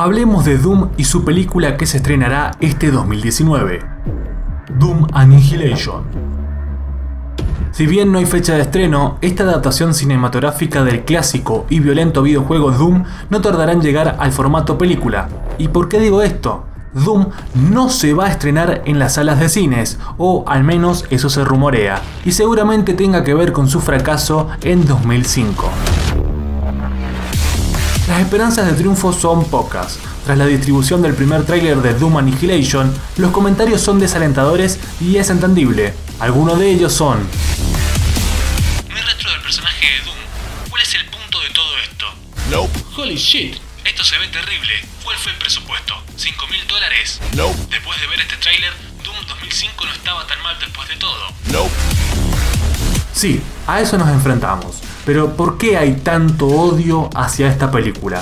Hablemos de Doom y su película que se estrenará este 2019. Doom Annihilation. Si bien no hay fecha de estreno, esta adaptación cinematográfica del clásico y violento videojuego Doom no tardará en llegar al formato película. ¿Y por qué digo esto? Doom no se va a estrenar en las salas de cines, o al menos eso se rumorea, y seguramente tenga que ver con su fracaso en 2005. Las esperanzas de triunfo son pocas. Tras la distribución del primer tráiler de Doom Annihilation, los comentarios son desalentadores y es entendible. Algunos de ellos son... Hay rastro del personaje de Doom. ¿Cuál es el punto de todo esto? Nope. Holy shit. Esto se ve terrible. ¿Cuál fue el presupuesto? ¿5 mil dólares? Nope. Después de ver este tráiler, Doom 2005 no estaba tan mal después de todo. Nope. Sí, a eso nos enfrentamos. Pero ¿por qué hay tanto odio hacia esta película?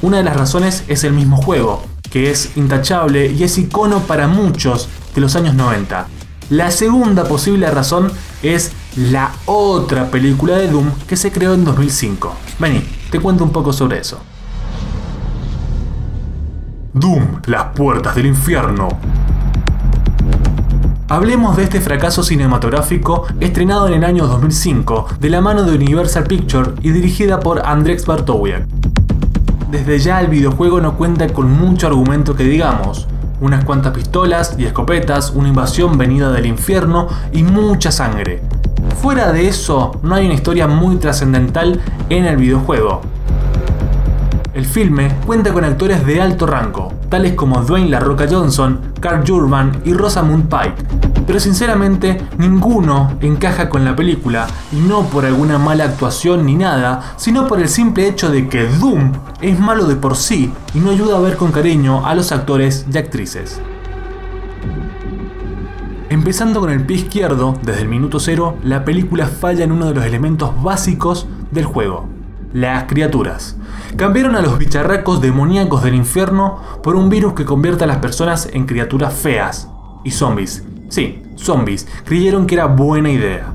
Una de las razones es el mismo juego, que es intachable y es icono para muchos de los años 90. La segunda posible razón es la otra película de Doom que se creó en 2005. Vení, te cuento un poco sobre eso. Doom, las puertas del infierno. Hablemos de este fracaso cinematográfico estrenado en el año 2005 de la mano de Universal Pictures y dirigida por Andrzej Bartowiak. Desde ya el videojuego no cuenta con mucho argumento que digamos, unas cuantas pistolas y escopetas, una invasión venida del infierno y mucha sangre. Fuera de eso, no hay una historia muy trascendental en el videojuego. El filme cuenta con actores de alto rango, tales como Dwayne La Roca Johnson, Carl Jurman y Rosamund Pike, pero sinceramente ninguno encaja con la película y no por alguna mala actuación ni nada, sino por el simple hecho de que Doom es malo de por sí y no ayuda a ver con cariño a los actores y actrices. Empezando con el pie izquierdo, desde el minuto cero, la película falla en uno de los elementos básicos del juego, las criaturas. Cambiaron a los bicharracos demoníacos del infierno por un virus que convierte a las personas en criaturas feas y zombies. Sí, zombies. Creyeron que era buena idea.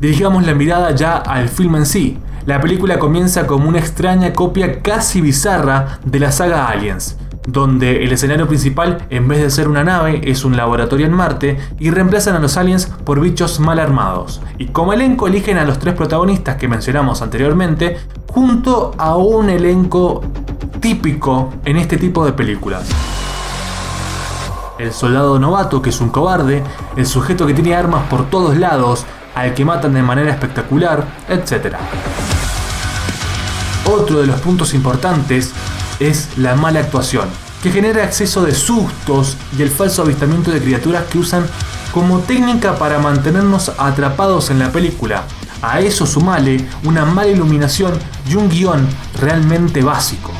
Dirigamos la mirada ya al film en sí. La película comienza como una extraña copia casi bizarra de la saga Aliens, donde el escenario principal, en vez de ser una nave, es un laboratorio en Marte y reemplazan a los aliens por bichos mal armados. Y como elenco eligen a los tres protagonistas que mencionamos anteriormente, junto a un elenco típico en este tipo de películas. El soldado novato, que es un cobarde, el sujeto que tiene armas por todos lados, al que matan de manera espectacular, etc. Otro de los puntos importantes es la mala actuación, que genera exceso de sustos y el falso avistamiento de criaturas que usan como técnica para mantenernos atrapados en la película. A eso sumale una mala iluminación y un guion realmente básico.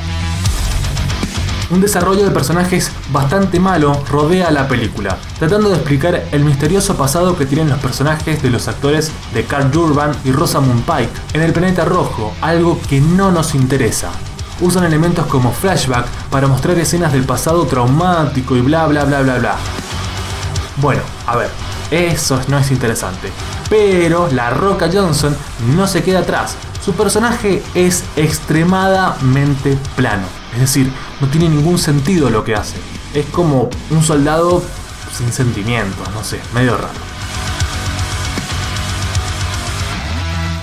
Un desarrollo de personajes bastante malo rodea la película, tratando de explicar el misterioso pasado que tienen los personajes de los actores de Carl Urban y Rosamund Pike en el planeta rojo, algo que no nos interesa usan elementos como flashback para mostrar escenas del pasado traumático y bla bla bla bla bla. Bueno, a ver, eso no es interesante. Pero la Roca Johnson no se queda atrás. Su personaje es extremadamente plano. Es decir, no tiene ningún sentido lo que hace. Es como un soldado sin sentimientos, no sé, medio raro.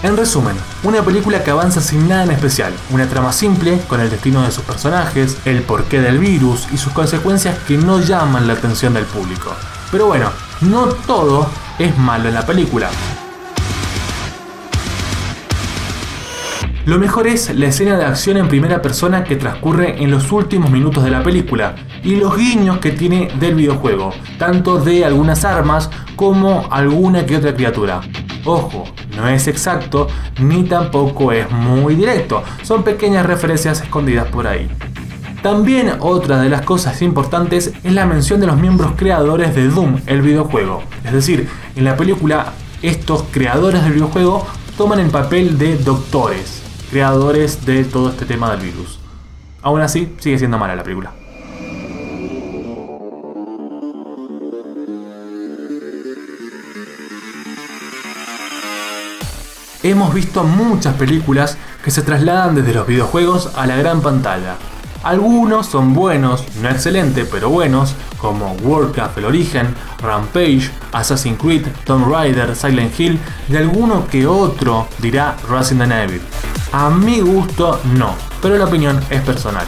En resumen, una película que avanza sin nada en especial, una trama simple, con el destino de sus personajes, el porqué del virus y sus consecuencias que no llaman la atención del público. Pero bueno, no todo es malo en la película. Lo mejor es la escena de acción en primera persona que transcurre en los últimos minutos de la película y los guiños que tiene del videojuego, tanto de algunas armas como alguna que otra criatura. Ojo, no es exacto ni tampoco es muy directo, son pequeñas referencias escondidas por ahí. También otra de las cosas importantes es la mención de los miembros creadores de Doom, el videojuego. Es decir, en la película estos creadores del videojuego toman el papel de doctores, creadores de todo este tema del virus. Aún así, sigue siendo mala la película. Hemos visto muchas películas que se trasladan desde los videojuegos a la gran pantalla. Algunos son buenos, no excelente, pero buenos, como Warcraft El Origen, Rampage, Assassin's Creed, Tomb Raider, Silent Hill y alguno que otro dirá Resident Evil. A mi gusto no, pero la opinión es personal.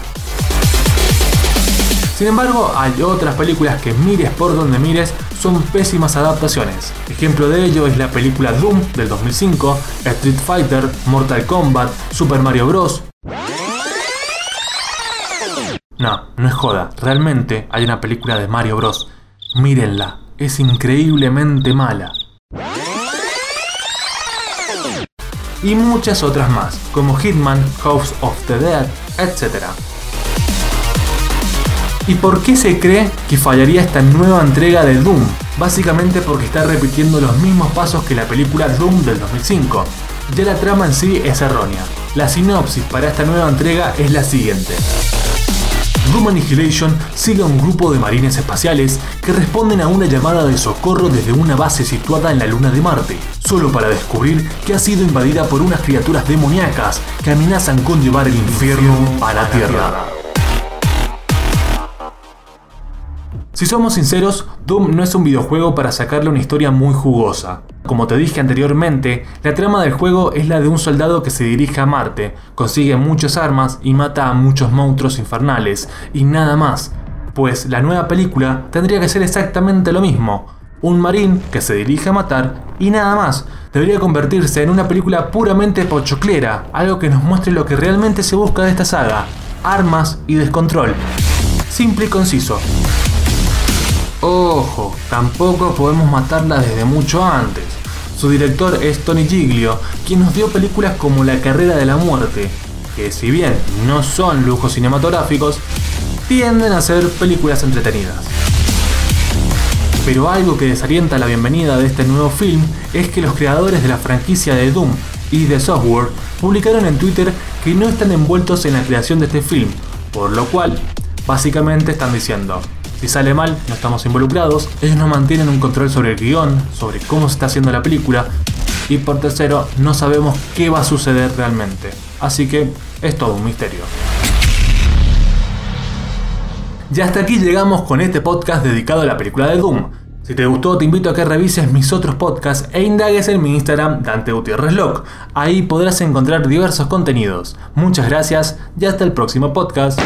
Sin embargo, hay otras películas que mires por donde mires son pésimas adaptaciones. Ejemplo de ello es la película Doom del 2005, Street Fighter, Mortal Kombat, Super Mario Bros. No, no es joda, realmente hay una película de Mario Bros. Mírenla, es increíblemente mala. Y muchas otras más, como Hitman, House of the Dead, etc. ¿Y por qué se cree que fallaría esta nueva entrega de Doom? Básicamente porque está repitiendo los mismos pasos que la película Doom del 2005. Ya la trama en sí es errónea. La sinopsis para esta nueva entrega es la siguiente. Doom Annihilation sigue a un grupo de marines espaciales que responden a una llamada de socorro desde una base situada en la luna de Marte, solo para descubrir que ha sido invadida por unas criaturas demoníacas que amenazan con llevar el infierno a la Tierra. Si somos sinceros, Doom no es un videojuego para sacarle una historia muy jugosa. Como te dije anteriormente, la trama del juego es la de un soldado que se dirige a Marte, consigue muchas armas y mata a muchos monstruos infernales, y nada más. Pues la nueva película tendría que ser exactamente lo mismo. Un marín que se dirige a matar y nada más. Debería convertirse en una película puramente pochoclera, algo que nos muestre lo que realmente se busca de esta saga. Armas y descontrol. Simple y conciso. Ojo, tampoco podemos matarla desde mucho antes. Su director es Tony Giglio, quien nos dio películas como La carrera de la muerte, que si bien no son lujos cinematográficos, tienden a ser películas entretenidas. Pero algo que desalienta la bienvenida de este nuevo film es que los creadores de la franquicia de Doom y de Software publicaron en Twitter que no están envueltos en la creación de este film, por lo cual básicamente están diciendo, si sale mal, no estamos involucrados. Ellos no mantienen un control sobre el guion, sobre cómo se está haciendo la película. Y por tercero, no sabemos qué va a suceder realmente. Así que es todo un misterio. Y hasta aquí llegamos con este podcast dedicado a la película de Doom. Si te gustó, te invito a que revises mis otros podcasts e indagues en mi Instagram Dante Gutiérrez. Ahí podrás encontrar diversos contenidos. Muchas gracias y hasta el próximo podcast.